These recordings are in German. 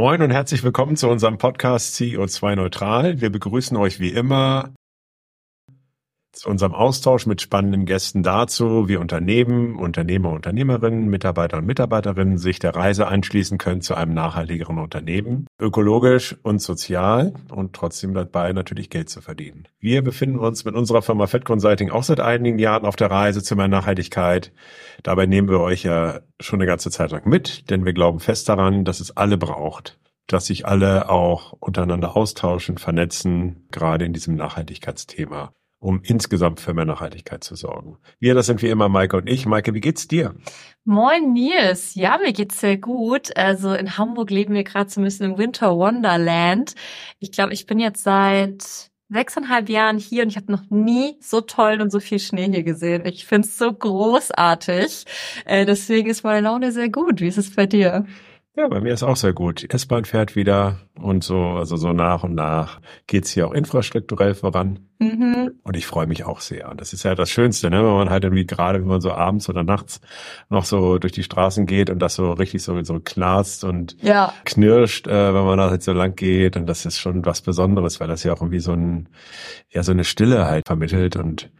Moin und herzlich willkommen zu unserem Podcast CO2 Neutral. Wir begrüßen euch wie immer zu unserem Austausch mit spannenden Gästen dazu, wie Unternehmen, Unternehmer, Unternehmerinnen, Mitarbeiter und Mitarbeiterinnen sich der Reise anschließen können zu einem nachhaltigeren Unternehmen, ökologisch und sozial und trotzdem dabei natürlich Geld zu verdienen. Wir befinden uns mit unserer Firma Fed Consulting auch seit einigen Jahren auf der Reise zu mehr Nachhaltigkeit. Dabei nehmen wir euch ja schon eine ganze Zeit lang mit, denn wir glauben fest daran, dass es alle braucht dass sich alle auch untereinander austauschen, vernetzen, gerade in diesem Nachhaltigkeitsthema um insgesamt für mehr Nachhaltigkeit zu sorgen. Wir, das sind wie immer Maike und ich. Maike, wie geht's dir? Moin Nils, ja, mir geht's sehr gut. Also in Hamburg leben wir gerade so ein bisschen im Winter Wonderland. Ich glaube, ich bin jetzt seit sechseinhalb Jahren hier und ich habe noch nie so toll und so viel Schnee hier gesehen. Ich find's so großartig. Äh, deswegen ist meine Laune sehr gut. Wie ist es bei dir? Ja, bei mir ist auch sehr gut. Die S-Bahn fährt wieder und so, also so nach und nach geht's hier auch infrastrukturell voran. Mhm. Und ich freue mich auch sehr. Und das ist ja das Schönste, ne? wenn man halt irgendwie gerade, wenn man so abends oder nachts noch so durch die Straßen geht und das so richtig so, so knarzt und ja. knirscht, äh, wenn man da halt so lang geht. Und das ist schon was Besonderes, weil das ja auch irgendwie so ein, ja, so eine Stille halt vermittelt und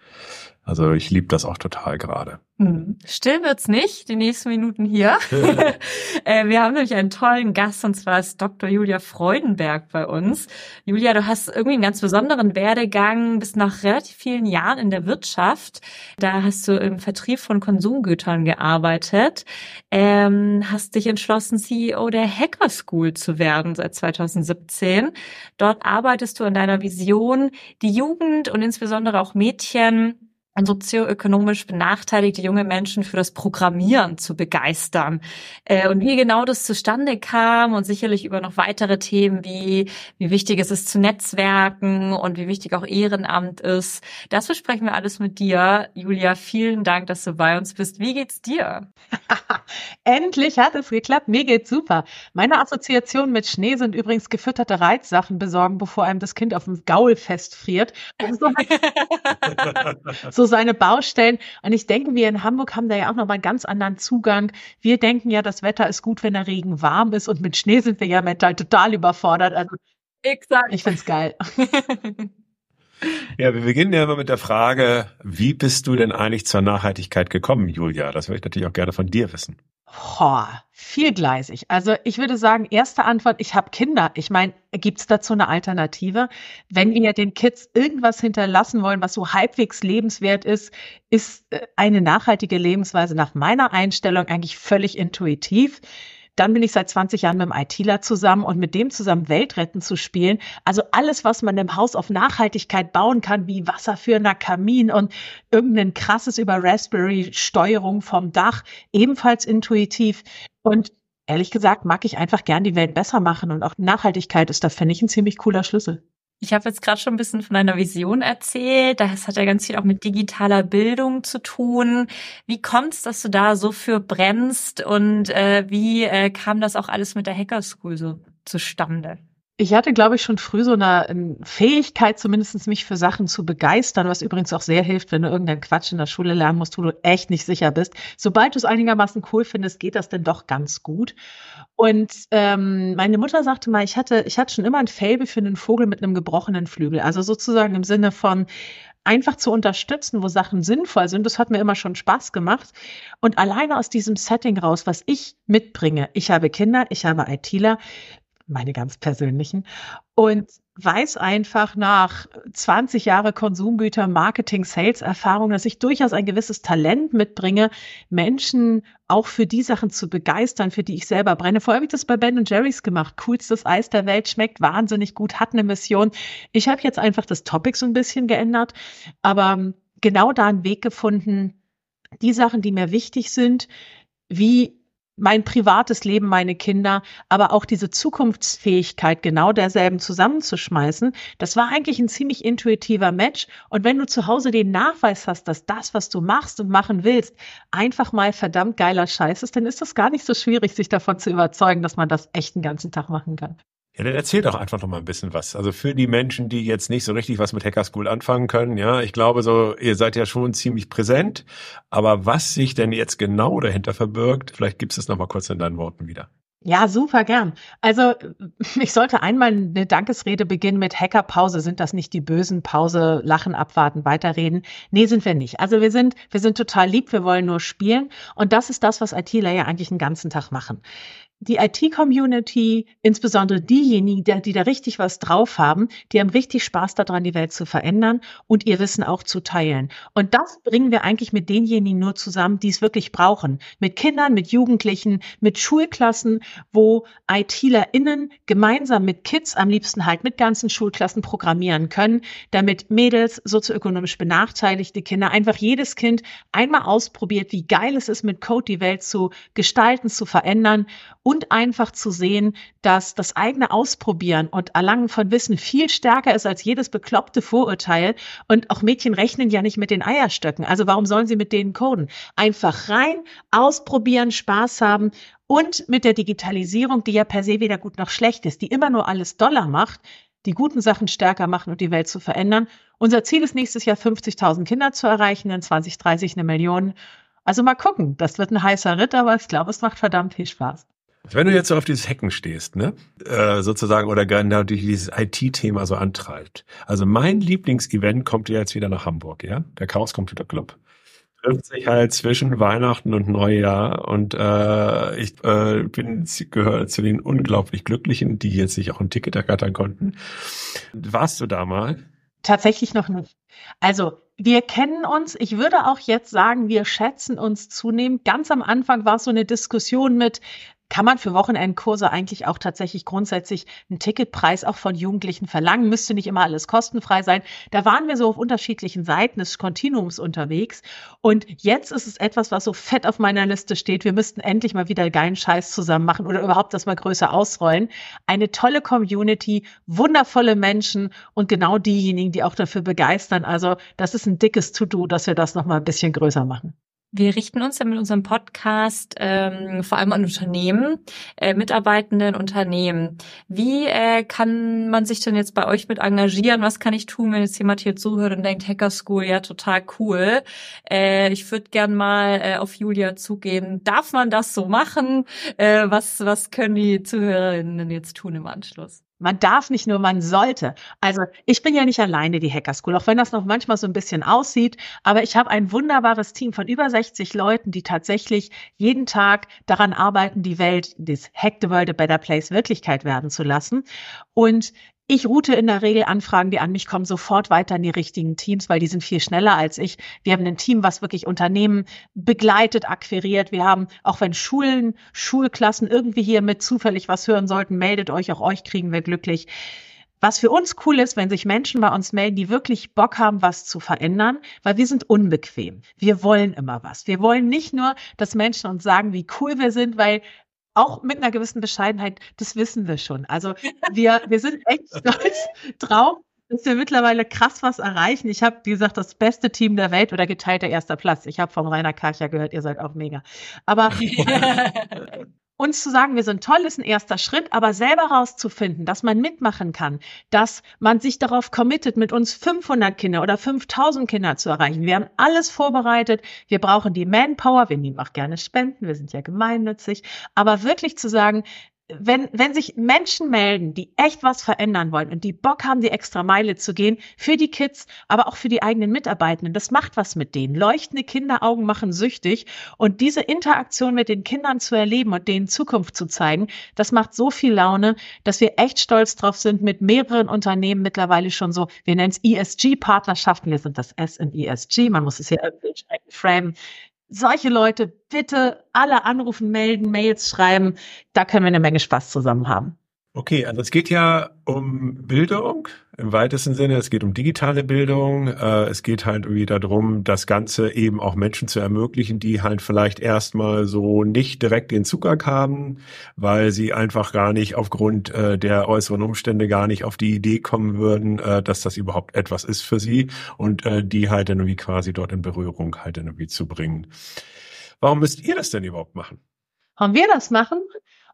also ich liebe das auch total gerade. Hm. Still wird's nicht, die nächsten Minuten hier. äh, wir haben nämlich einen tollen Gast und zwar ist Dr. Julia Freudenberg bei uns. Julia, du hast irgendwie einen ganz besonderen Werdegang, bist nach relativ vielen Jahren in der Wirtschaft. Da hast du im Vertrieb von Konsumgütern gearbeitet, ähm, hast dich entschlossen, CEO der Hacker School zu werden seit 2017. Dort arbeitest du an deiner Vision, die Jugend und insbesondere auch Mädchen sozioökonomisch benachteiligte junge Menschen für das Programmieren zu begeistern. Äh, und wie genau das zustande kam und sicherlich über noch weitere Themen wie, wie wichtig es ist zu Netzwerken und wie wichtig auch Ehrenamt ist, das besprechen wir alles mit dir. Julia, vielen Dank, dass du bei uns bist. Wie geht's dir? Endlich hat es geklappt. Mir geht's super. Meine Assoziationen mit Schnee sind übrigens gefütterte Reizsachen besorgen, bevor einem das Kind auf dem Gaul festfriert. So, so seine Baustellen. Und ich denke, wir in Hamburg haben da ja auch noch mal einen ganz anderen Zugang. Wir denken ja, das Wetter ist gut, wenn der Regen warm ist. Und mit Schnee sind wir ja mental total überfordert. Also, Exakt. ich find's geil. Ja, wir beginnen ja immer mit der Frage, wie bist du denn eigentlich zur Nachhaltigkeit gekommen, Julia? Das würde ich natürlich auch gerne von dir wissen. Oh, vielgleisig. Also ich würde sagen, erste Antwort, ich habe Kinder. Ich meine, gibt es dazu eine Alternative? Wenn wir den Kids irgendwas hinterlassen wollen, was so halbwegs lebenswert ist, ist äh, eine nachhaltige Lebensweise nach meiner Einstellung eigentlich völlig intuitiv. Dann bin ich seit 20 Jahren mit einem ITler zusammen und mit dem zusammen Weltretten zu spielen. Also alles, was man im Haus auf Nachhaltigkeit bauen kann, wie wasserführender Kamin und irgendein krasses über Raspberry-Steuerung vom Dach, ebenfalls intuitiv. Und ehrlich gesagt mag ich einfach gern die Welt besser machen und auch Nachhaltigkeit ist da, finde ich, ein ziemlich cooler Schlüssel. Ich habe jetzt gerade schon ein bisschen von deiner Vision erzählt. Das hat ja ganz viel auch mit digitaler Bildung zu tun. Wie kommt es, dass du da so für brennst und äh, wie äh, kam das auch alles mit der Hacker School so zustande? Ich hatte, glaube ich, schon früh so eine, eine Fähigkeit, zumindest mich für Sachen zu begeistern, was übrigens auch sehr hilft, wenn du irgendeinen Quatsch in der Schule lernen musst, wo du echt nicht sicher bist. Sobald du es einigermaßen cool findest, geht das denn doch ganz gut. Und ähm, meine Mutter sagte mal, ich hatte, ich hatte schon immer ein Faible für einen Vogel mit einem gebrochenen Flügel. Also sozusagen im Sinne von, einfach zu unterstützen, wo Sachen sinnvoll sind. Das hat mir immer schon Spaß gemacht. Und alleine aus diesem Setting raus, was ich mitbringe, ich habe Kinder, ich habe ITler, meine ganz persönlichen, und weiß einfach nach 20 Jahre Konsumgüter, Marketing, Sales Erfahrung, dass ich durchaus ein gewisses Talent mitbringe, Menschen auch für die Sachen zu begeistern, für die ich selber brenne. Vorher habe ich das bei Ben Jerry's gemacht. Coolstes Eis der Welt, schmeckt wahnsinnig gut, hat eine Mission. Ich habe jetzt einfach das Topic so ein bisschen geändert, aber genau da einen Weg gefunden, die Sachen, die mir wichtig sind, wie mein privates Leben, meine Kinder, aber auch diese Zukunftsfähigkeit genau derselben zusammenzuschmeißen, das war eigentlich ein ziemlich intuitiver Match. Und wenn du zu Hause den Nachweis hast, dass das, was du machst und machen willst, einfach mal verdammt geiler Scheiß ist, dann ist das gar nicht so schwierig, sich davon zu überzeugen, dass man das echt den ganzen Tag machen kann. Ja, dann erzähl doch einfach noch mal ein bisschen was. Also für die Menschen, die jetzt nicht so richtig was mit Hacker School anfangen können, ja, ich glaube so, ihr seid ja schon ziemlich präsent, aber was sich denn jetzt genau dahinter verbirgt, vielleicht gibst du es noch mal kurz in deinen Worten wieder. Ja, super gern. Also ich sollte einmal eine Dankesrede beginnen mit Hackerpause. Sind das nicht die bösen Pause, lachen, abwarten, weiterreden? Nee, sind wir nicht. Also wir sind, wir sind total lieb, wir wollen nur spielen. Und das ist das, was ITler ja eigentlich den ganzen Tag machen die IT-Community, insbesondere diejenigen, die, die, da richtig was drauf haben, die haben richtig Spaß daran, die Welt zu verändern und ihr Wissen auch zu teilen. Und das bringen wir eigentlich mit denjenigen nur zusammen, die es wirklich brauchen. Mit Kindern, mit Jugendlichen, mit Schulklassen, wo ITlerInnen gemeinsam mit Kids, am liebsten halt mit ganzen Schulklassen programmieren können, damit Mädels, sozioökonomisch benachteiligte Kinder, einfach jedes Kind einmal ausprobiert, wie geil es ist, mit Code die Welt zu gestalten, zu verändern und einfach zu sehen, dass das eigene Ausprobieren und Erlangen von Wissen viel stärker ist als jedes bekloppte Vorurteil. Und auch Mädchen rechnen ja nicht mit den Eierstöcken. Also warum sollen sie mit denen coden? Einfach rein, ausprobieren, Spaß haben und mit der Digitalisierung, die ja per se weder gut noch schlecht ist, die immer nur alles Dollar macht, die guten Sachen stärker machen und die Welt zu verändern. Unser Ziel ist nächstes Jahr 50.000 Kinder zu erreichen, in 2030 eine Million. Also mal gucken, das wird ein heißer Ritt, aber ich glaube, es macht verdammt viel Spaß. Wenn du jetzt so auf dieses Hacken stehst, ne, äh, sozusagen, oder genau dieses IT-Thema so antreibt. Also mein Lieblingsevent kommt ja jetzt wieder nach Hamburg, ja, der Chaos Computer Club. Trifft sich halt zwischen Weihnachten und Neujahr und äh, ich äh, bin gehöre zu den unglaublich Glücklichen, die jetzt sich auch ein Ticket ergattern konnten. Warst du da mal? Tatsächlich noch nicht. Also wir kennen uns. Ich würde auch jetzt sagen, wir schätzen uns zunehmend. Ganz am Anfang war es so eine Diskussion mit, kann man für Wochenendkurse eigentlich auch tatsächlich grundsätzlich einen Ticketpreis auch von Jugendlichen verlangen? Müsste nicht immer alles kostenfrei sein. Da waren wir so auf unterschiedlichen Seiten des Kontinuums unterwegs. Und jetzt ist es etwas, was so fett auf meiner Liste steht. Wir müssten endlich mal wieder geilen Scheiß zusammen machen oder überhaupt das mal größer ausrollen. Eine tolle Community, wundervolle Menschen und genau diejenigen, die auch dafür begeistern. Also das ist ein dickes To-Do, dass wir das noch mal ein bisschen größer machen. Wir richten uns ja mit unserem Podcast ähm, vor allem an Unternehmen, äh, mitarbeitenden Unternehmen. Wie äh, kann man sich denn jetzt bei euch mit engagieren? Was kann ich tun, wenn jetzt jemand hier zuhört und denkt, Hacker School, ja, total cool. Äh, ich würde gern mal äh, auf Julia zugehen. Darf man das so machen? Äh, was, was können die Zuhörerinnen jetzt tun im Anschluss? Man darf nicht nur, man sollte. Also ich bin ja nicht alleine die Hacker School, auch wenn das noch manchmal so ein bisschen aussieht. Aber ich habe ein wunderbares Team von über 60 Leuten, die tatsächlich jeden Tag daran arbeiten, die Welt, das Hack the World a Better Place Wirklichkeit werden zu lassen. Und ich route in der Regel Anfragen, die an mich kommen, sofort weiter in die richtigen Teams, weil die sind viel schneller als ich. Wir haben ein Team, was wirklich Unternehmen begleitet, akquiriert. Wir haben, auch wenn Schulen, Schulklassen irgendwie hier mit zufällig was hören sollten, meldet euch, auch euch kriegen wir glücklich. Was für uns cool ist, wenn sich Menschen bei uns melden, die wirklich Bock haben, was zu verändern, weil wir sind unbequem. Wir wollen immer was. Wir wollen nicht nur, dass Menschen uns sagen, wie cool wir sind, weil auch mit einer gewissen Bescheidenheit, das wissen wir schon. Also wir, wir sind echt stolz drauf, dass wir mittlerweile krass was erreichen. Ich habe, wie gesagt, das beste Team der Welt oder geteilter erster Platz. Ich habe vom Rainer Karcher gehört, ihr seid auch mega. Aber uns zu sagen, wir sind toll, ist ein erster Schritt, aber selber rauszufinden, dass man mitmachen kann, dass man sich darauf committet, mit uns 500 Kinder oder 5000 Kinder zu erreichen. Wir haben alles vorbereitet. Wir brauchen die Manpower. Wir nehmen auch gerne Spenden. Wir sind ja gemeinnützig. Aber wirklich zu sagen, wenn, wenn sich Menschen melden, die echt was verändern wollen und die Bock haben, die extra Meile zu gehen, für die Kids, aber auch für die eigenen Mitarbeitenden, das macht was mit denen. Leuchtende Kinderaugen machen süchtig und diese Interaktion mit den Kindern zu erleben und denen Zukunft zu zeigen, das macht so viel Laune, dass wir echt stolz drauf sind, mit mehreren Unternehmen mittlerweile schon so, wir nennen es ESG-Partnerschaften, wir sind das S in ESG, man muss es hier irgendwie framen, solche Leute bitte alle anrufen, melden, Mails schreiben. Da können wir eine Menge Spaß zusammen haben. Okay, also es geht ja um Bildung im weitesten Sinne. Es geht um digitale Bildung. Äh, es geht halt irgendwie darum, das Ganze eben auch Menschen zu ermöglichen, die halt vielleicht erstmal so nicht direkt den Zugang haben, weil sie einfach gar nicht aufgrund äh, der äußeren Umstände gar nicht auf die Idee kommen würden, äh, dass das überhaupt etwas ist für sie und die halt dann irgendwie quasi dort in Berührung halt dann irgendwie zu bringen. Warum müsst ihr das denn überhaupt machen? Warum wir das machen?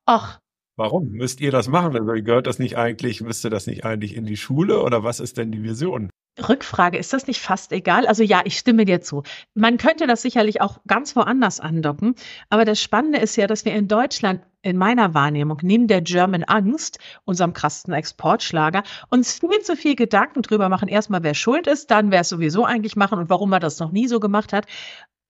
Ach, Warum müsst ihr das machen? Also gehört das nicht eigentlich, müsste das nicht eigentlich in die Schule oder was ist denn die Vision? Rückfrage, ist das nicht fast egal? Also ja, ich stimme dir zu. Man könnte das sicherlich auch ganz woanders andocken, aber das Spannende ist ja, dass wir in Deutschland in meiner Wahrnehmung neben der German Angst, unserem krassen Exportschlager, uns viel zu viel Gedanken drüber machen, erstmal wer schuld ist, dann wer es sowieso eigentlich machen und warum man das noch nie so gemacht hat.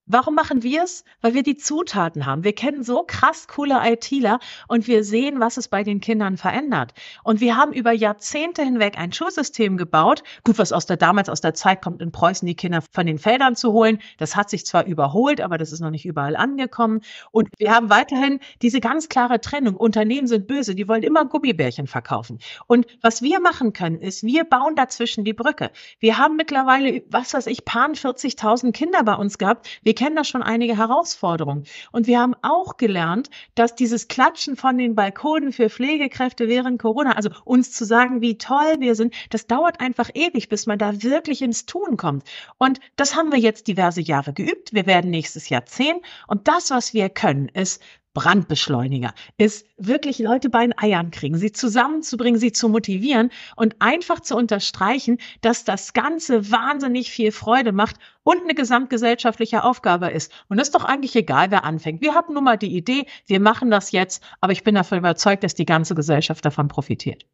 Warum machen wir es? Weil wir die Zutaten haben. Wir kennen so krass coole ITler und wir sehen, was es bei den Kindern verändert. Und wir haben über Jahrzehnte hinweg ein Schulsystem gebaut. Gut, was aus der damals aus der Zeit kommt, in Preußen die Kinder von den Feldern zu holen. Das hat sich zwar überholt, aber das ist noch nicht überall angekommen. Und wir haben weiterhin diese ganz klare Trennung. Unternehmen sind böse, die wollen immer Gummibärchen verkaufen. Und was wir machen können, ist, wir bauen dazwischen die Brücke. Wir haben mittlerweile, was weiß ich, paar 40.000 Kinder bei uns gehabt. Wir kennen da schon einige Herausforderungen. Und wir haben auch gelernt, dass dieses Klatschen von den Balkonen für Pflegekräfte während Corona, also uns zu sagen, wie toll wir sind, das dauert einfach ewig, bis man da wirklich ins Tun kommt. Und das haben wir jetzt diverse Jahre geübt. Wir werden nächstes Jahr zehn. Und das, was wir können, ist Brandbeschleuniger ist wirklich Leute bei den Eiern kriegen, sie zusammenzubringen, sie zu motivieren und einfach zu unterstreichen, dass das Ganze wahnsinnig viel Freude macht und eine gesamtgesellschaftliche Aufgabe ist. Und es ist doch eigentlich egal, wer anfängt. Wir hatten nun mal die Idee, wir machen das jetzt, aber ich bin davon überzeugt, dass die ganze Gesellschaft davon profitiert.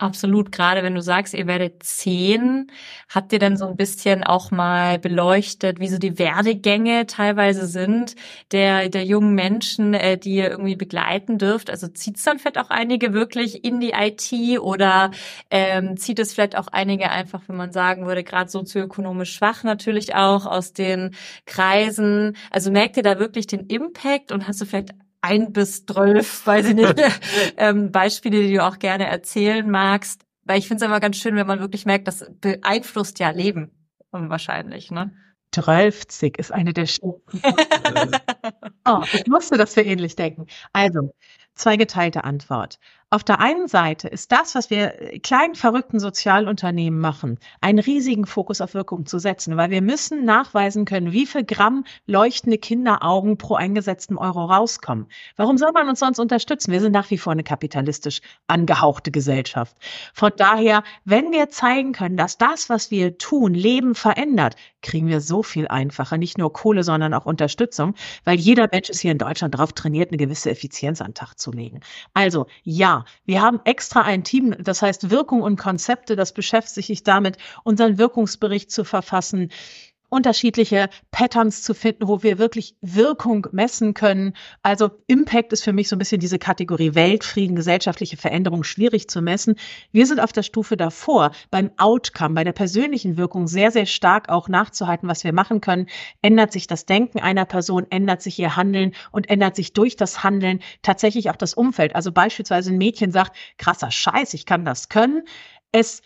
Absolut, gerade wenn du sagst, ihr werdet zehn, habt ihr dann so ein bisschen auch mal beleuchtet, wie so die Werdegänge teilweise sind der, der jungen Menschen, äh, die ihr irgendwie begleiten dürft? Also zieht es dann vielleicht auch einige wirklich in die IT oder ähm, zieht es vielleicht auch einige einfach, wenn man sagen würde, gerade sozioökonomisch schwach natürlich auch aus den Kreisen? Also merkt ihr da wirklich den Impact und hast du vielleicht ein bis zwölf, weiß ich nicht, ähm, Beispiele, die du auch gerne erzählen magst. Weil ich finde es immer ganz schön, wenn man wirklich merkt, das beeinflusst ja Leben wahrscheinlich, ne? 12 ist eine der Sch Oh, ich wusste, dass wir ähnlich denken. Also, zweigeteilte Antwort. Auf der einen Seite ist das, was wir äh, kleinen verrückten Sozialunternehmen machen, einen riesigen Fokus auf Wirkung zu setzen, weil wir müssen nachweisen können, wie viel Gramm leuchtende Kinderaugen pro eingesetzten Euro rauskommen. Warum soll man uns sonst unterstützen? Wir sind nach wie vor eine kapitalistisch angehauchte Gesellschaft. Von daher, wenn wir zeigen können, dass das, was wir tun, Leben verändert, kriegen wir so viel einfacher, nicht nur Kohle, sondern auch Unterstützung, weil jeder Mensch ist hier in Deutschland darauf trainiert, eine gewisse Effizienz an den Tag zu legen. Also, ja, wir haben extra ein Team, das heißt Wirkung und Konzepte, das beschäftigt sich damit, unseren Wirkungsbericht zu verfassen, unterschiedliche Patterns zu finden, wo wir wirklich Wirkung messen können. Also Impact ist für mich so ein bisschen diese Kategorie Weltfrieden, gesellschaftliche Veränderung schwierig zu messen. Wir sind auf der Stufe davor, beim Outcome, bei der persönlichen Wirkung sehr, sehr stark auch nachzuhalten, was wir machen können. Ändert sich das Denken einer Person, ändert sich ihr Handeln und ändert sich durch das Handeln tatsächlich auch das Umfeld. Also beispielsweise ein Mädchen sagt, krasser Scheiß, ich kann das können. Es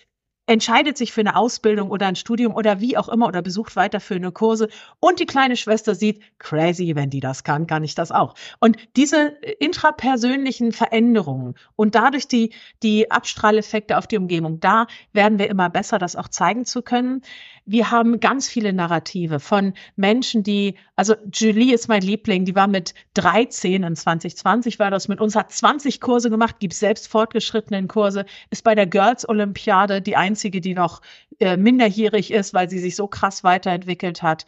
entscheidet sich für eine Ausbildung oder ein Studium oder wie auch immer oder besucht weiterführende Kurse und die kleine Schwester sieht, crazy, wenn die das kann, kann ich das auch. Und diese intrapersönlichen Veränderungen und dadurch die, die Abstrahleffekte auf die Umgebung, da werden wir immer besser, das auch zeigen zu können. Wir haben ganz viele Narrative von Menschen, die, also Julie ist mein Liebling, die war mit 13 in 2020 war das mit uns, hat 20 Kurse gemacht, gibt selbst fortgeschrittenen Kurse, ist bei der Girls Olympiade die einzige, die noch äh, minderjährig ist, weil sie sich so krass weiterentwickelt hat.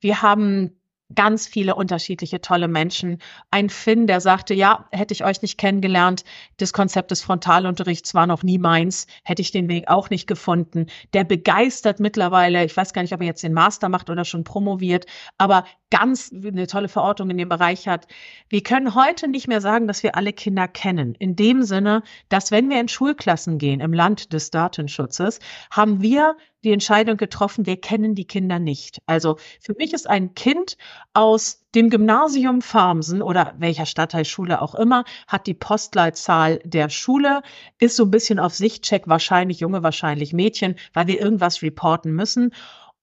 Wir haben ganz viele unterschiedliche tolle Menschen. Ein Finn, der sagte, ja, hätte ich euch nicht kennengelernt, das Konzept des Frontalunterrichts war noch nie meins, hätte ich den Weg auch nicht gefunden. Der begeistert mittlerweile, ich weiß gar nicht, ob er jetzt den Master macht oder schon promoviert, aber ganz eine tolle Verortung in dem Bereich hat. Wir können heute nicht mehr sagen, dass wir alle Kinder kennen. In dem Sinne, dass wenn wir in Schulklassen gehen im Land des Datenschutzes, haben wir die Entscheidung getroffen, wir kennen die Kinder nicht. Also für mich ist ein Kind aus dem Gymnasium Farmsen oder welcher Stadtteilschule auch immer, hat die Postleitzahl der Schule, ist so ein bisschen auf Sichtcheck, wahrscheinlich Junge, wahrscheinlich Mädchen, weil wir irgendwas reporten müssen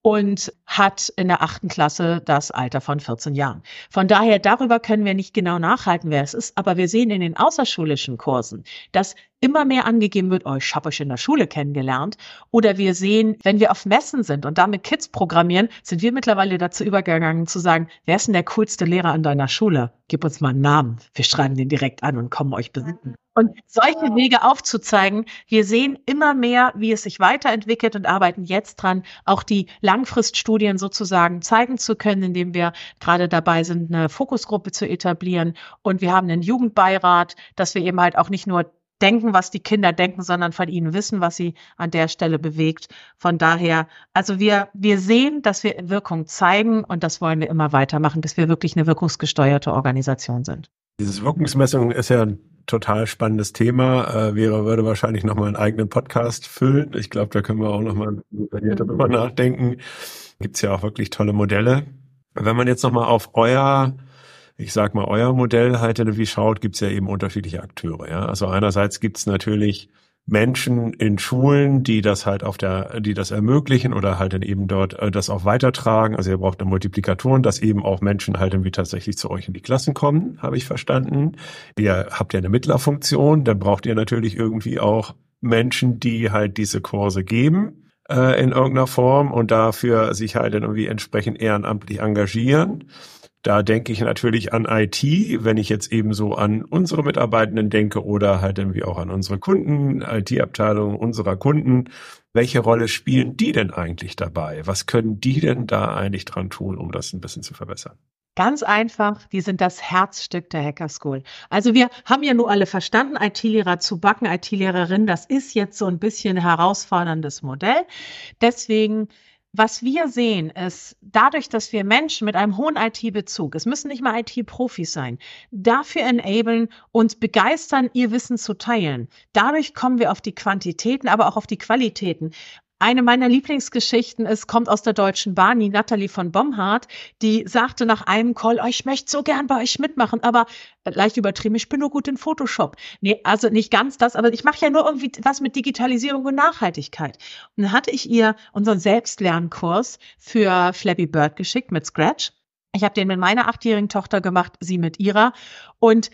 und hat in der achten Klasse das Alter von 14 Jahren. Von daher, darüber können wir nicht genau nachhalten, wer es ist, aber wir sehen in den außerschulischen Kursen, dass immer mehr angegeben wird, oh, ich habe euch in der Schule kennengelernt. Oder wir sehen, wenn wir auf Messen sind und damit Kids programmieren, sind wir mittlerweile dazu übergegangen zu sagen, wer ist denn der coolste Lehrer an deiner Schule? Gib uns mal einen Namen. Wir schreiben den direkt an und kommen euch besuchen. Und solche Wege aufzuzeigen, wir sehen immer mehr, wie es sich weiterentwickelt und arbeiten jetzt dran, auch die Langfriststudien sozusagen zeigen zu können, indem wir gerade dabei sind, eine Fokusgruppe zu etablieren. Und wir haben einen Jugendbeirat, dass wir eben halt auch nicht nur denken, was die Kinder denken, sondern von ihnen wissen, was sie an der Stelle bewegt. Von daher, also wir, wir sehen, dass wir Wirkung zeigen und das wollen wir immer weitermachen, bis wir wirklich eine wirkungsgesteuerte Organisation sind. Dieses Wirkungsmessung ist ja ein total spannendes Thema. Äh, wäre, würde wahrscheinlich nochmal einen eigenen Podcast füllen. Ich glaube, da können wir auch nochmal darüber nachdenken. Gibt's ja auch wirklich tolle Modelle. Wenn man jetzt nochmal auf euer ich sag mal, euer Modell halt irgendwie schaut, gibt's ja eben unterschiedliche Akteure. Ja? Also einerseits gibt's natürlich Menschen in Schulen, die das halt auf der, die das ermöglichen oder halt dann eben dort äh, das auch weitertragen. Also ihr braucht eine Multiplikatoren, dass eben auch Menschen halt irgendwie tatsächlich zu euch in die Klassen kommen, habe ich verstanden. Ihr habt ja eine Mittlerfunktion, dann braucht ihr natürlich irgendwie auch Menschen, die halt diese Kurse geben äh, in irgendeiner Form und dafür sich halt dann irgendwie entsprechend ehrenamtlich engagieren. Da denke ich natürlich an IT, wenn ich jetzt eben so an unsere Mitarbeitenden denke oder halt irgendwie auch an unsere Kunden, IT-Abteilung unserer Kunden. Welche Rolle spielen die denn eigentlich dabei? Was können die denn da eigentlich dran tun, um das ein bisschen zu verbessern? Ganz einfach, die sind das Herzstück der Hacker School. Also wir haben ja nur alle verstanden, IT-Lehrer zu backen, IT-Lehrerin, das ist jetzt so ein bisschen herausforderndes Modell. Deswegen was wir sehen, ist, dadurch, dass wir Menschen mit einem hohen IT-Bezug, es müssen nicht mal IT-Profis sein, dafür enablen, uns begeistern, ihr Wissen zu teilen. Dadurch kommen wir auf die Quantitäten, aber auch auf die Qualitäten. Eine meiner Lieblingsgeschichten ist, kommt aus der Deutschen Bahn, die Natalie von Bomhardt, die sagte nach einem Call, oh, ich möchte so gern bei euch mitmachen, aber leicht übertrieben, ich bin nur gut in Photoshop. Nee, also nicht ganz das, aber ich mache ja nur irgendwie was mit Digitalisierung und Nachhaltigkeit. Und dann hatte ich ihr unseren Selbstlernkurs für Flappy Bird geschickt mit Scratch. Ich habe den mit meiner achtjährigen Tochter gemacht, sie mit ihrer. Und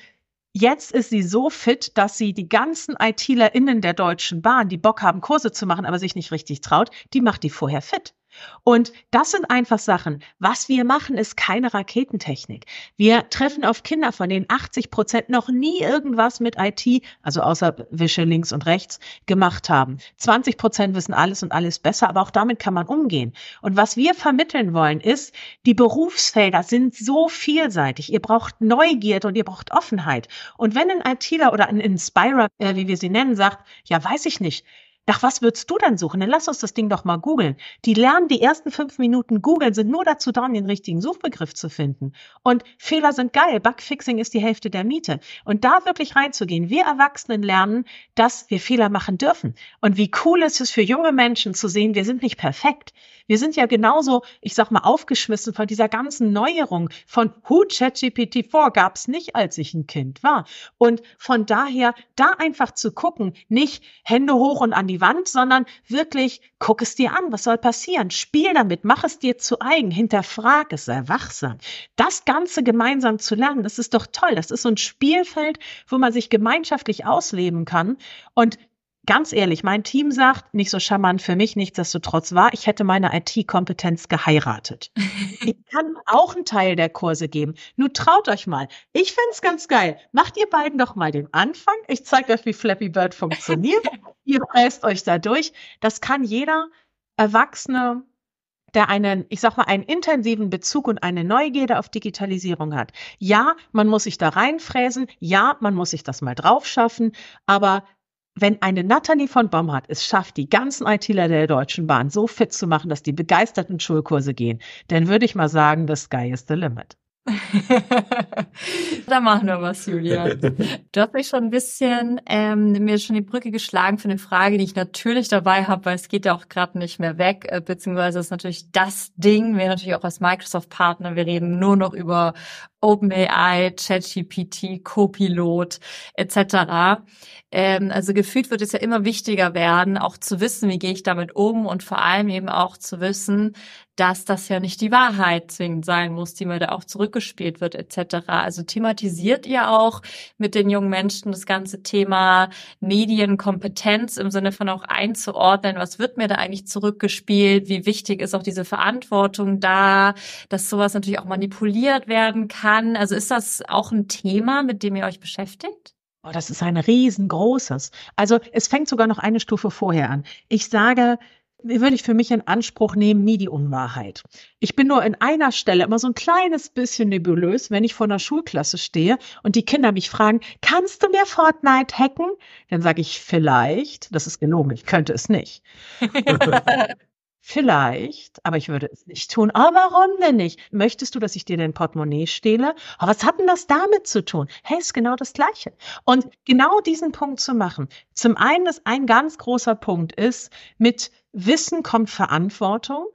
Jetzt ist sie so fit, dass sie die ganzen ITlerInnen der Deutschen Bahn, die Bock haben, Kurse zu machen, aber sich nicht richtig traut, die macht die vorher fit. Und das sind einfach Sachen. Was wir machen, ist keine Raketentechnik. Wir treffen auf Kinder, von denen 80 Prozent noch nie irgendwas mit IT, also außer Wische links und rechts, gemacht haben. 20 Prozent wissen alles und alles besser, aber auch damit kann man umgehen. Und was wir vermitteln wollen, ist, die Berufsfelder sind so vielseitig. Ihr braucht Neugierde und ihr braucht Offenheit. Und wenn ein ITler oder ein Inspirer, äh, wie wir sie nennen, sagt, ja, weiß ich nicht, nach was würdest du dann suchen? Dann lass uns das Ding doch mal googeln. Die lernen die ersten fünf Minuten googeln, sind nur dazu da, den richtigen Suchbegriff zu finden. Und Fehler sind geil. Bugfixing ist die Hälfte der Miete. Und da wirklich reinzugehen. Wir Erwachsenen lernen, dass wir Fehler machen dürfen. Und wie cool ist es für junge Menschen zu sehen, wir sind nicht perfekt. Wir sind ja genauso, ich sag mal, aufgeschmissen von dieser ganzen Neuerung von Who ChatGPT 4 gab's nicht, als ich ein Kind war. Und von daher da einfach zu gucken, nicht Hände hoch und an die Wand, sondern wirklich guck es dir an, was soll passieren? Spiel damit, mach es dir zu eigen, hinterfrag es, sei wachsam. Das Ganze gemeinsam zu lernen, das ist doch toll. Das ist so ein Spielfeld, wo man sich gemeinschaftlich ausleben kann. Und ganz ehrlich, mein Team sagt, nicht so charmant für mich, nichtsdestotrotz war, ich hätte meine IT-Kompetenz geheiratet. ich kann auch einen Teil der Kurse geben. Nur traut euch mal. Ich find's ganz geil. Macht ihr beiden doch mal den Anfang. Ich zeige euch, wie Flappy Bird funktioniert. ihr presst euch da durch. Das kann jeder Erwachsene der einen, ich sag mal, einen intensiven Bezug und eine Neugierde auf Digitalisierung hat. Ja, man muss sich da reinfräsen. Ja, man muss sich das mal drauf schaffen. Aber wenn eine Nathalie von Bomhardt es schafft, die ganzen ITler der Deutschen Bahn so fit zu machen, dass die begeisterten Schulkurse gehen, dann würde ich mal sagen, the sky is the limit. da machen wir was, Julia. Du hast mich schon ein bisschen ähm, mir schon die Brücke geschlagen für eine Frage, die ich natürlich dabei habe, weil es geht ja auch gerade nicht mehr weg, äh, beziehungsweise ist natürlich das Ding, wir natürlich auch als Microsoft-Partner, wir reden nur noch über OpenAI, ChatGPT, Copilot etc. Ähm, also gefühlt wird es ja immer wichtiger werden, auch zu wissen, wie gehe ich damit um und vor allem eben auch zu wissen, dass das ja nicht die Wahrheit zwingend sein muss, die mir da auch zurückgespielt wird etc. Also thematisiert ihr auch mit den jungen Menschen das ganze Thema Medienkompetenz im Sinne von auch einzuordnen, was wird mir da eigentlich zurückgespielt, wie wichtig ist auch diese Verantwortung da, dass sowas natürlich auch manipuliert werden kann. Also ist das auch ein Thema, mit dem ihr euch beschäftigt? Oh, das ist ein riesengroßes. Also es fängt sogar noch eine Stufe vorher an. Ich sage, würde ich für mich in Anspruch nehmen, nie die Unwahrheit. Ich bin nur in einer Stelle immer so ein kleines bisschen nebulös, wenn ich vor einer Schulklasse stehe und die Kinder mich fragen, kannst du mir Fortnite hacken? Dann sage ich vielleicht, das ist gelogen, ich könnte es nicht. Vielleicht, aber ich würde es nicht tun. Aber warum denn nicht? Möchtest du, dass ich dir dein Portemonnaie stehle? Aber was hat denn das damit zu tun? Hey, ist genau das Gleiche. Und genau diesen Punkt zu machen. Zum einen ist ein ganz großer Punkt ist, mit Wissen kommt Verantwortung.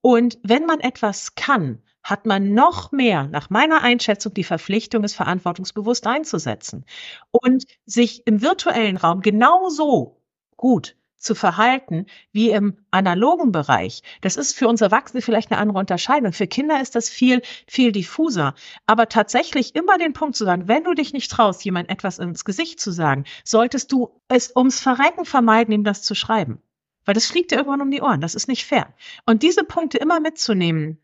Und wenn man etwas kann, hat man noch mehr, nach meiner Einschätzung, die Verpflichtung, es verantwortungsbewusst einzusetzen und sich im virtuellen Raum genauso gut zu verhalten wie im analogen Bereich. Das ist für uns Erwachsene vielleicht eine andere Unterscheidung. Für Kinder ist das viel, viel diffuser. Aber tatsächlich immer den Punkt zu sagen, wenn du dich nicht traust, jemand etwas ins Gesicht zu sagen, solltest du es ums Verrecken vermeiden, ihm das zu schreiben. Weil das fliegt dir irgendwann um die Ohren. Das ist nicht fair. Und diese Punkte immer mitzunehmen,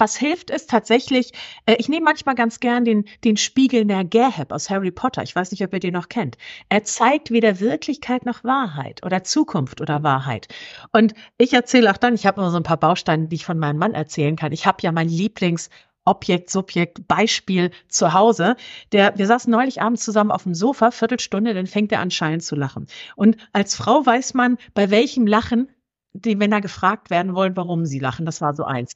was hilft ist tatsächlich, äh, ich nehme manchmal ganz gern den, den Spiegel der Gahab aus Harry Potter. Ich weiß nicht, ob ihr den noch kennt. Er zeigt weder Wirklichkeit noch Wahrheit oder Zukunft oder Wahrheit. Und ich erzähle auch dann, ich habe immer so ein paar Bausteine, die ich von meinem Mann erzählen kann. Ich habe ja mein Lieblings Objekt, Subjekt, Beispiel zu Hause. Der, wir saßen neulich abends zusammen auf dem Sofa, Viertelstunde, dann fängt er an, schallend zu lachen. Und als Frau weiß man, bei welchem Lachen die Männer gefragt werden wollen, warum sie lachen. Das war so eins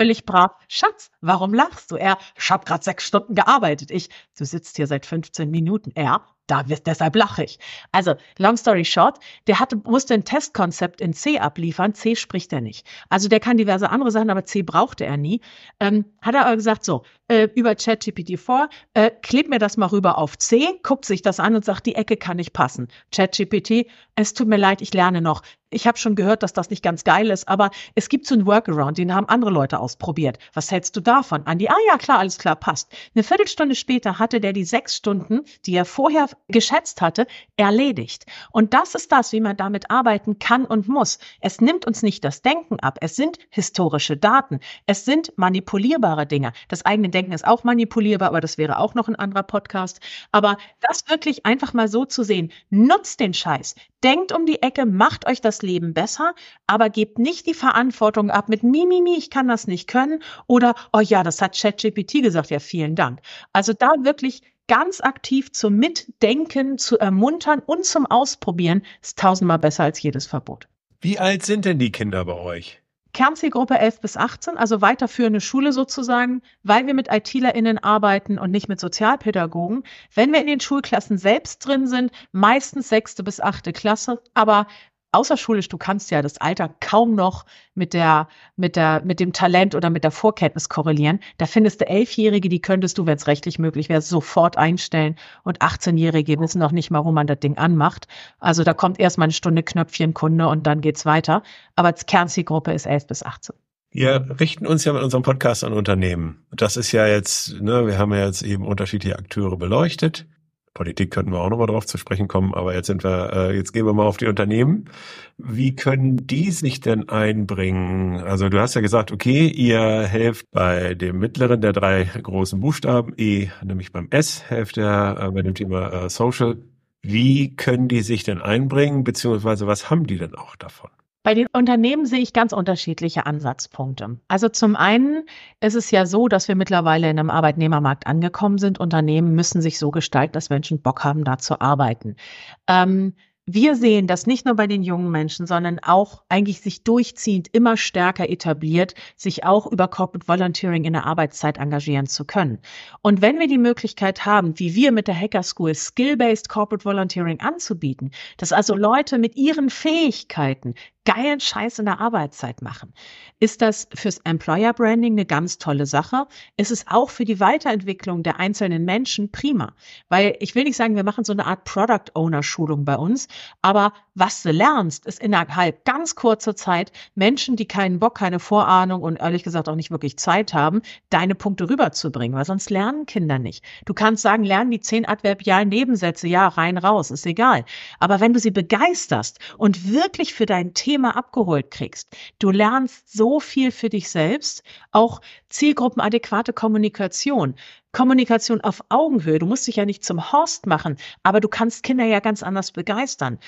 völlig brav, Schatz, warum lachst du? Er, ich habe gerade sechs Stunden gearbeitet. Ich, du sitzt hier seit 15 Minuten. Er, da wird, deshalb lache ich. Also, long story short, der hatte, musste ein Testkonzept in C abliefern. C spricht er nicht. Also der kann diverse andere Sachen, aber C brauchte er nie. Ähm, hat er aber gesagt, so, äh, über ChatGPT 4, äh, kleb mir das mal rüber auf C, guckt sich das an und sagt, die Ecke kann nicht passen. ChatGPT, es tut mir leid, ich lerne noch. Ich habe schon gehört, dass das nicht ganz geil ist, aber es gibt so einen Workaround, den haben andere Leute ausprobiert. Was hältst du davon? Andi, ah ja, klar, alles klar, passt. Eine Viertelstunde später hatte der die sechs Stunden, die er vorher geschätzt hatte, erledigt. Und das ist das, wie man damit arbeiten kann und muss. Es nimmt uns nicht das Denken ab. Es sind historische Daten. Es sind manipulierbare Dinge. Das eigene Denken ist auch manipulierbar, aber das wäre auch noch ein anderer Podcast. Aber das wirklich einfach mal so zu sehen, nutzt den Scheiß. Denkt um die Ecke, macht euch das Leben besser, aber gebt nicht die Verantwortung ab mit Mimimi, ich kann das nicht können oder, oh ja, das hat ChatGPT gesagt, ja, vielen Dank. Also da wirklich ganz aktiv zum Mitdenken, zu ermuntern und zum Ausprobieren ist tausendmal besser als jedes Verbot. Wie alt sind denn die Kinder bei euch? Kernzielgruppe 11 bis 18, also weiterführende Schule sozusagen, weil wir mit ITlerInnen arbeiten und nicht mit Sozialpädagogen. Wenn wir in den Schulklassen selbst drin sind, meistens sechste bis achte Klasse, aber außerschulisch, du kannst ja das Alter kaum noch mit der, mit der, mit dem Talent oder mit der Vorkenntnis korrelieren. Da findest du Elfjährige, die könntest du, wenn es rechtlich möglich wäre, sofort einstellen. Und 18-Jährige wissen noch nicht mal, wo man das Ding anmacht. Also da kommt erstmal eine Stunde Knöpfchen Kunde und dann geht's weiter. Aber die Kernzielgruppe ist 11 bis 18. Wir richten uns ja mit unserem Podcast an Unternehmen. Das ist ja jetzt, ne, wir haben ja jetzt eben unterschiedliche Akteure beleuchtet. Politik könnten wir auch nochmal drauf zu sprechen kommen, aber jetzt sind wir, äh, jetzt gehen wir mal auf die Unternehmen. Wie können die sich denn einbringen? Also du hast ja gesagt, okay, ihr helft bei dem mittleren der drei großen Buchstaben, E, nämlich beim S, helft ihr äh, bei dem Thema äh, Social. Wie können die sich denn einbringen, beziehungsweise was haben die denn auch davon? Bei den Unternehmen sehe ich ganz unterschiedliche Ansatzpunkte. Also zum einen ist es ja so, dass wir mittlerweile in einem Arbeitnehmermarkt angekommen sind. Unternehmen müssen sich so gestalten, dass Menschen Bock haben, da zu arbeiten. Ähm, wir sehen das nicht nur bei den jungen Menschen, sondern auch eigentlich sich durchziehend immer stärker etabliert, sich auch über Corporate Volunteering in der Arbeitszeit engagieren zu können. Und wenn wir die Möglichkeit haben, wie wir mit der Hacker School Skill-Based Corporate Volunteering anzubieten, dass also Leute mit ihren Fähigkeiten geilen Scheiß in der Arbeitszeit machen. Ist das fürs Employer Branding eine ganz tolle Sache? Ist es auch für die Weiterentwicklung der einzelnen Menschen prima? Weil ich will nicht sagen, wir machen so eine Art Product Owner Schulung bei uns, aber was du lernst, ist innerhalb ganz kurzer Zeit Menschen, die keinen Bock, keine Vorahnung und ehrlich gesagt auch nicht wirklich Zeit haben, deine Punkte rüberzubringen, weil sonst lernen Kinder nicht. Du kannst sagen, lernen die zehn adverbialen Nebensätze, ja, rein, raus, ist egal. Aber wenn du sie begeisterst und wirklich für dein Thema abgeholt kriegst, du lernst so viel für dich selbst, auch zielgruppenadäquate Kommunikation. Kommunikation auf Augenhöhe. Du musst dich ja nicht zum Horst machen, aber du kannst Kinder ja ganz anders begeistern.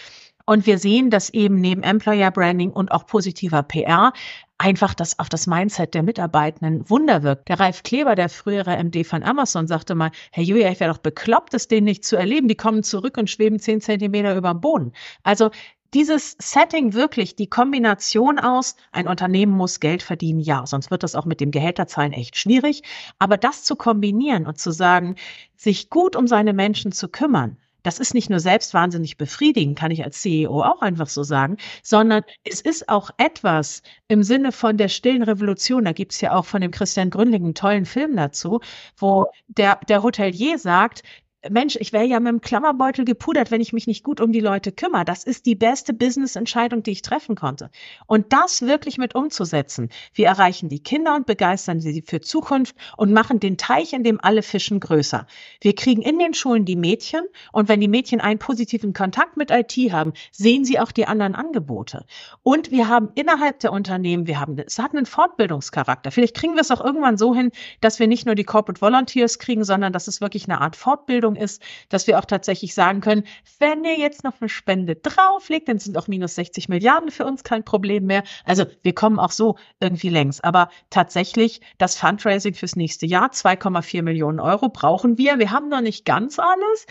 Und wir sehen, dass eben neben Employer Branding und auch positiver PR einfach das auf das Mindset der Mitarbeitenden Wunder wirkt. Der Ralf Kleber, der frühere MD von Amazon, sagte mal, Herr Julia, ich wäre doch bekloppt, es denen nicht zu erleben. Die kommen zurück und schweben zehn Zentimeter über dem Boden. Also dieses Setting wirklich, die Kombination aus, ein Unternehmen muss Geld verdienen, ja, sonst wird das auch mit dem Gehälterzahlen echt schwierig. Aber das zu kombinieren und zu sagen, sich gut um seine Menschen zu kümmern, das ist nicht nur selbst wahnsinnig befriedigend, kann ich als CEO auch einfach so sagen, sondern es ist auch etwas im Sinne von der stillen Revolution. Da gibt's ja auch von dem Christian Gründling einen tollen Film dazu, wo der, der Hotelier sagt, Mensch, ich wäre ja mit dem Klammerbeutel gepudert, wenn ich mich nicht gut um die Leute kümmere. Das ist die beste Business-Entscheidung, die ich treffen konnte. Und das wirklich mit umzusetzen. Wir erreichen die Kinder und begeistern sie für Zukunft und machen den Teich, in dem alle fischen, größer. Wir kriegen in den Schulen die Mädchen und wenn die Mädchen einen positiven Kontakt mit IT haben, sehen sie auch die anderen Angebote. Und wir haben innerhalb der Unternehmen, wir haben, es hat einen Fortbildungscharakter. Vielleicht kriegen wir es auch irgendwann so hin, dass wir nicht nur die Corporate Volunteers kriegen, sondern dass es wirklich eine Art Fortbildung Entwicklung ist, dass wir auch tatsächlich sagen können, wenn ihr jetzt noch eine Spende drauflegt, dann sind auch minus 60 Milliarden für uns kein Problem mehr. Also wir kommen auch so irgendwie längs. Aber tatsächlich das Fundraising fürs nächste Jahr, 2,4 Millionen Euro brauchen wir. Wir haben noch nicht ganz alles.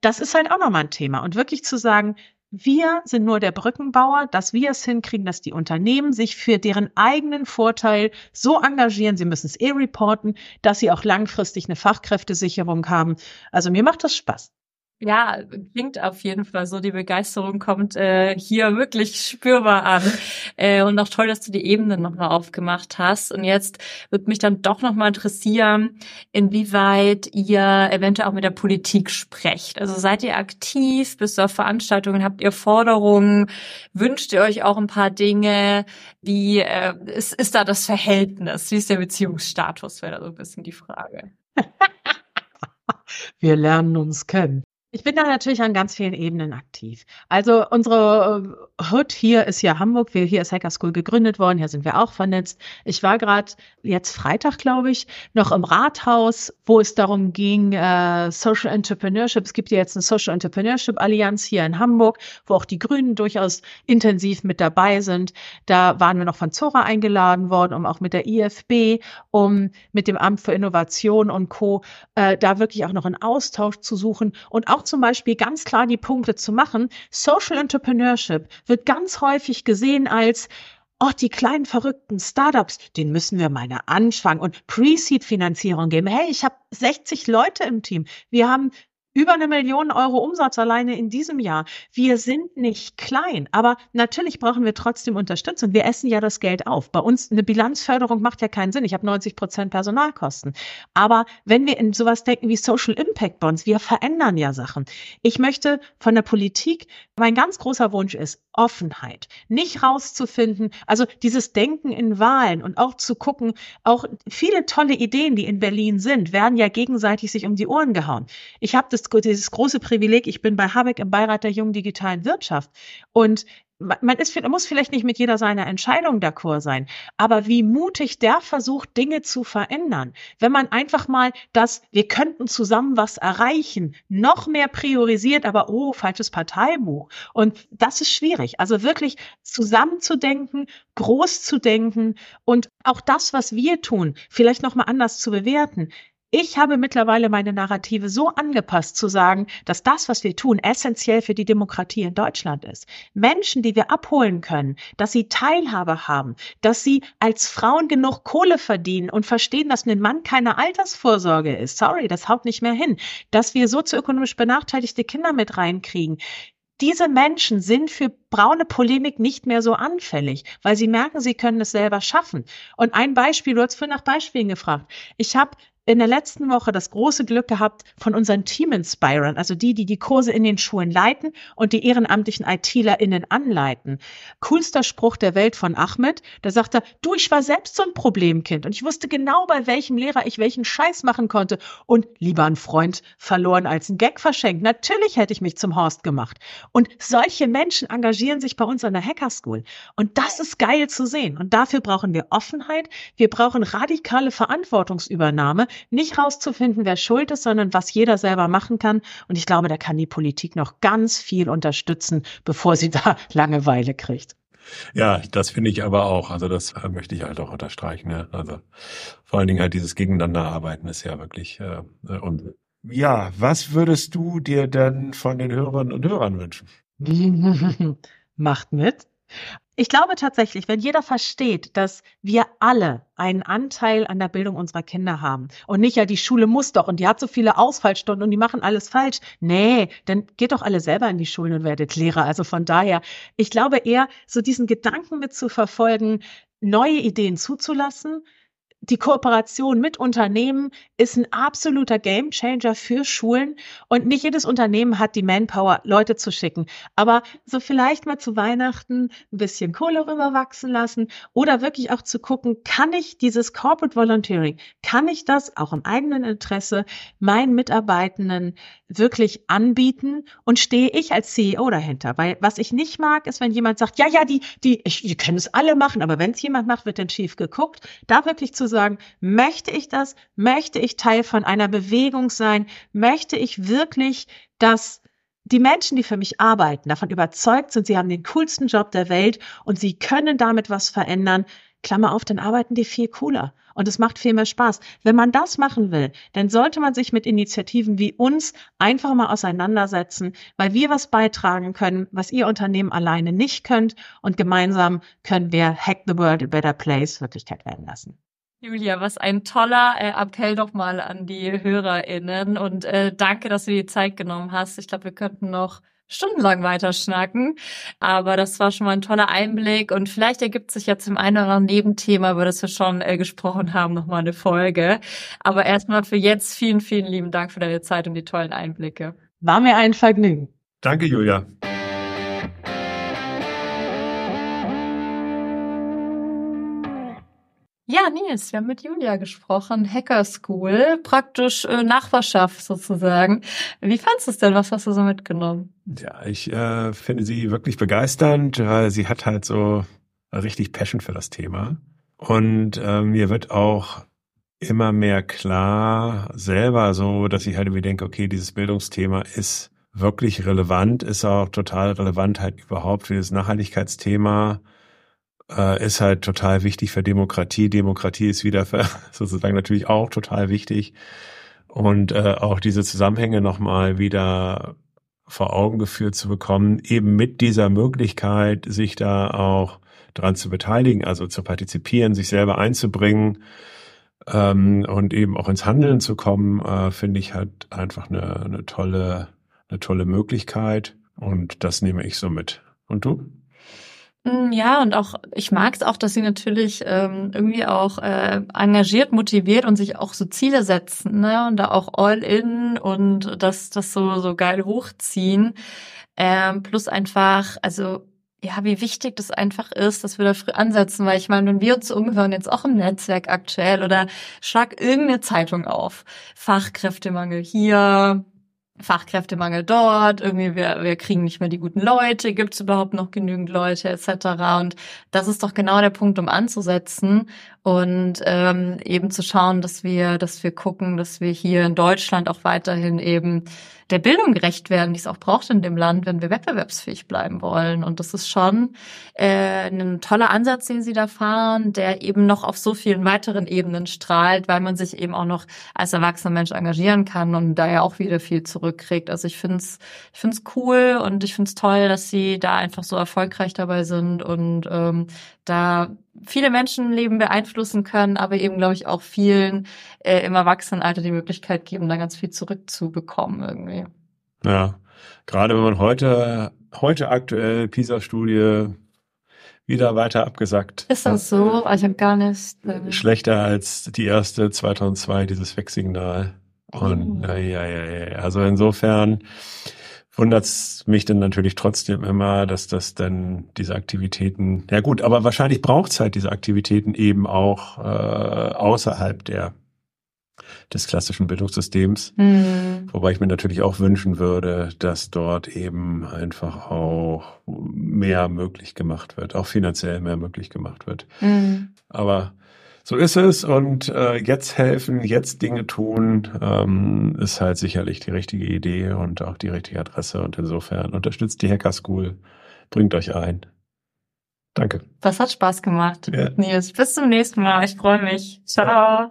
Das ist halt auch nochmal ein Thema. Und wirklich zu sagen, wir sind nur der Brückenbauer, dass wir es hinkriegen, dass die Unternehmen sich für deren eigenen Vorteil so engagieren, sie müssen es eh reporten, dass sie auch langfristig eine Fachkräftesicherung haben. Also mir macht das Spaß. Ja, klingt auf jeden Fall so. Die Begeisterung kommt äh, hier wirklich spürbar an. Äh, und auch toll, dass du die Ebenen nochmal aufgemacht hast. Und jetzt würde mich dann doch nochmal interessieren, inwieweit ihr eventuell auch mit der Politik sprecht. Also seid ihr aktiv, bist du auf Veranstaltungen, habt ihr Forderungen, wünscht ihr euch auch ein paar Dinge? Wie äh, ist, ist da das Verhältnis? Wie ist der Beziehungsstatus? Wäre da so ein bisschen die Frage. Wir lernen uns kennen. Ich bin da natürlich an ganz vielen Ebenen aktiv. Also unsere äh, Hood hier ist ja Hamburg. Wir, hier ist Hacker School gegründet worden. Hier sind wir auch vernetzt. Ich war gerade jetzt Freitag, glaube ich, noch im Rathaus, wo es darum ging, äh, Social Entrepreneurship. Es gibt ja jetzt eine Social Entrepreneurship Allianz hier in Hamburg, wo auch die Grünen durchaus intensiv mit dabei sind. Da waren wir noch von Zora eingeladen worden, um auch mit der IFB, um mit dem Amt für Innovation und Co. Äh, da wirklich auch noch einen Austausch zu suchen und auch zum Beispiel ganz klar die Punkte zu machen. Social Entrepreneurship wird ganz häufig gesehen als Oh, die kleinen verrückten Startups, den müssen wir mal anfangen und Pre-Seed-Finanzierung geben. Hey, ich habe 60 Leute im Team. Wir haben über eine Million Euro Umsatz alleine in diesem Jahr. Wir sind nicht klein, aber natürlich brauchen wir trotzdem Unterstützung. Wir essen ja das Geld auf. Bei uns eine Bilanzförderung macht ja keinen Sinn. Ich habe 90 Prozent Personalkosten. Aber wenn wir in sowas denken wie Social Impact Bonds, wir verändern ja Sachen. Ich möchte von der Politik, mein ganz großer Wunsch ist Offenheit. Nicht rauszufinden, also dieses Denken in Wahlen und auch zu gucken, auch viele tolle Ideen, die in Berlin sind, werden ja gegenseitig sich um die Ohren gehauen. Ich habe das dieses große Privileg, ich bin bei Habeck im Beirat der jungen digitalen Wirtschaft. Und man ist, muss vielleicht nicht mit jeder seiner Entscheidungen d'accord sein, aber wie mutig der versucht, Dinge zu verändern. Wenn man einfach mal das, wir könnten zusammen was erreichen, noch mehr priorisiert, aber oh, falsches Parteibuch. Und das ist schwierig. Also wirklich zusammenzudenken, groß zu denken und auch das, was wir tun, vielleicht nochmal anders zu bewerten. Ich habe mittlerweile meine Narrative so angepasst zu sagen, dass das, was wir tun, essentiell für die Demokratie in Deutschland ist. Menschen, die wir abholen können, dass sie Teilhabe haben, dass sie als Frauen genug Kohle verdienen und verstehen, dass ein Mann keine Altersvorsorge ist. Sorry, das haut nicht mehr hin. Dass wir sozioökonomisch benachteiligte Kinder mit reinkriegen, diese Menschen sind für braune Polemik nicht mehr so anfällig, weil sie merken, sie können es selber schaffen. Und ein Beispiel, du hast vorhin nach Beispielen gefragt. Ich habe in der letzten Woche das große Glück gehabt, von unseren Team Inspirern, also die, die die Kurse in den Schulen leiten und die ehrenamtlichen ITlerInnen anleiten. Coolster Spruch der Welt von Ahmed, da sagt er, du, ich war selbst so ein Problemkind und ich wusste genau, bei welchem Lehrer ich welchen Scheiß machen konnte und lieber ein Freund verloren als ein Gag verschenkt. Natürlich hätte ich mich zum Horst gemacht. Und solche Menschen engagieren sich bei uns an der Hacker School. Und das ist geil zu sehen. Und dafür brauchen wir Offenheit. Wir brauchen radikale Verantwortungsübernahme nicht rauszufinden, wer schuld ist, sondern was jeder selber machen kann. Und ich glaube, da kann die Politik noch ganz viel unterstützen, bevor sie da Langeweile kriegt. Ja, das finde ich aber auch. Also das äh, möchte ich halt auch unterstreichen. Ja. Also vor allen Dingen halt dieses Gegeneinanderarbeiten ist ja wirklich äh, äh und ja, was würdest du dir denn von den Hörerinnen und Hörern wünschen? Macht mit. Ich glaube tatsächlich, wenn jeder versteht, dass wir alle einen Anteil an der Bildung unserer Kinder haben und nicht ja die Schule muss doch und die hat so viele Ausfallstunden und die machen alles falsch. Nee, dann geht doch alle selber in die Schulen und werdet Lehrer. Also von daher, ich glaube eher, so diesen Gedanken mit zu verfolgen, neue Ideen zuzulassen, die Kooperation mit Unternehmen ist ein absoluter Gamechanger für Schulen und nicht jedes Unternehmen hat die Manpower, Leute zu schicken. Aber so vielleicht mal zu Weihnachten ein bisschen Kohle rüberwachsen lassen oder wirklich auch zu gucken, kann ich dieses Corporate Volunteering, kann ich das auch im eigenen Interesse meinen Mitarbeitenden wirklich anbieten und stehe ich als CEO dahinter? Weil was ich nicht mag, ist, wenn jemand sagt, ja, ja, die, die, ich, die können es alle machen, aber wenn es jemand macht, wird dann schief geguckt. Da wirklich zu sagen, möchte ich das? Möchte ich Teil von einer Bewegung sein? Möchte ich wirklich, dass die Menschen, die für mich arbeiten, davon überzeugt sind, sie haben den coolsten Job der Welt und sie können damit was verändern, Klammer auf, dann arbeiten die viel cooler und es macht viel mehr Spaß. Wenn man das machen will, dann sollte man sich mit Initiativen wie uns einfach mal auseinandersetzen, weil wir was beitragen können, was ihr Unternehmen alleine nicht könnt und gemeinsam können wir Hack the World a Better Place Wirklichkeit werden lassen. Julia, was ein toller äh, Appell nochmal an die HörerInnen und äh, danke, dass du dir die Zeit genommen hast. Ich glaube, wir könnten noch stundenlang weiter schnacken, aber das war schon mal ein toller Einblick und vielleicht ergibt sich jetzt im einen oder anderen Nebenthema, über das wir schon äh, gesprochen haben, nochmal eine Folge. Aber erstmal für jetzt vielen, vielen lieben Dank für deine Zeit und die tollen Einblicke. War mir ein Vergnügen. Danke, Julia. Ja, Nils, wir haben mit Julia gesprochen, Hacker School, praktisch äh, Nachbarschaft sozusagen. Wie fandest du es denn? Was hast du so mitgenommen? Ja, ich äh, finde sie wirklich begeisternd. Äh, sie hat halt so richtig Passion für das Thema. Und äh, mir wird auch immer mehr klar selber so, dass ich halt irgendwie denke, okay, dieses Bildungsthema ist wirklich relevant, ist auch total relevant halt überhaupt für das Nachhaltigkeitsthema äh, ist halt total wichtig für Demokratie. Demokratie ist wieder für, sozusagen natürlich auch total wichtig. Und äh, auch diese Zusammenhänge nochmal wieder vor Augen geführt zu bekommen, eben mit dieser Möglichkeit, sich da auch dran zu beteiligen, also zu partizipieren, sich selber einzubringen ähm, und eben auch ins Handeln zu kommen, äh, finde ich halt einfach eine, eine tolle, eine tolle Möglichkeit. Und das nehme ich so mit. Und du? Mm, ja, und auch, ich mag es auch, dass sie natürlich ähm, irgendwie auch äh, engagiert, motiviert und sich auch so Ziele setzen, ne? Und da auch all in und das, das so, so geil hochziehen. Ähm, plus einfach, also ja, wie wichtig das einfach ist, dass wir da früh ansetzen, weil ich meine, wenn wir uns umhören, jetzt auch im Netzwerk aktuell oder schlag irgendeine Zeitung auf, Fachkräftemangel hier, Fachkräftemangel dort, irgendwie wir, wir kriegen nicht mehr die guten Leute, gibt es überhaupt noch genügend Leute etc. Und das ist doch genau der Punkt, um anzusetzen und ähm, eben zu schauen, dass wir, dass wir gucken, dass wir hier in Deutschland auch weiterhin eben der Bildung gerecht werden, die es auch braucht in dem Land, wenn wir wettbewerbsfähig bleiben wollen. Und das ist schon äh, ein toller Ansatz, den Sie da fahren, der eben noch auf so vielen weiteren Ebenen strahlt, weil man sich eben auch noch als erwachsener Mensch engagieren kann und da ja auch wieder viel zurückkriegt. Also ich finde es ich find's cool und ich finde es toll, dass Sie da einfach so erfolgreich dabei sind und ähm, da viele Menschenleben beeinflussen können, aber eben, glaube ich, auch vielen äh, im Erwachsenenalter die Möglichkeit geben, da ganz viel zurückzubekommen irgendwie. Ja, gerade wenn man heute, heute aktuell PISA-Studie wieder weiter abgesackt. Ist das so? Ich habe gar nicht. Äh Schlechter als die erste 2002, dieses Wegsignal. Und oh. ja, ja, ja, also insofern wundert's mich dann natürlich trotzdem immer, dass das dann diese Aktivitäten, ja gut, aber wahrscheinlich braucht's halt diese Aktivitäten eben auch äh, außerhalb der des klassischen Bildungssystems. Mhm. Wobei ich mir natürlich auch wünschen würde, dass dort eben einfach auch mehr möglich gemacht wird, auch finanziell mehr möglich gemacht wird. Mhm. Aber So ist es und äh, jetzt helfen, jetzt Dinge tun, ähm, ist halt sicherlich die richtige Idee und auch die richtige Adresse und insofern unterstützt die Hacker School, bringt euch ein. Danke. Das hat Spaß gemacht. Ja. Nils, bis zum nächsten Mal. Ich freue mich. Ciao.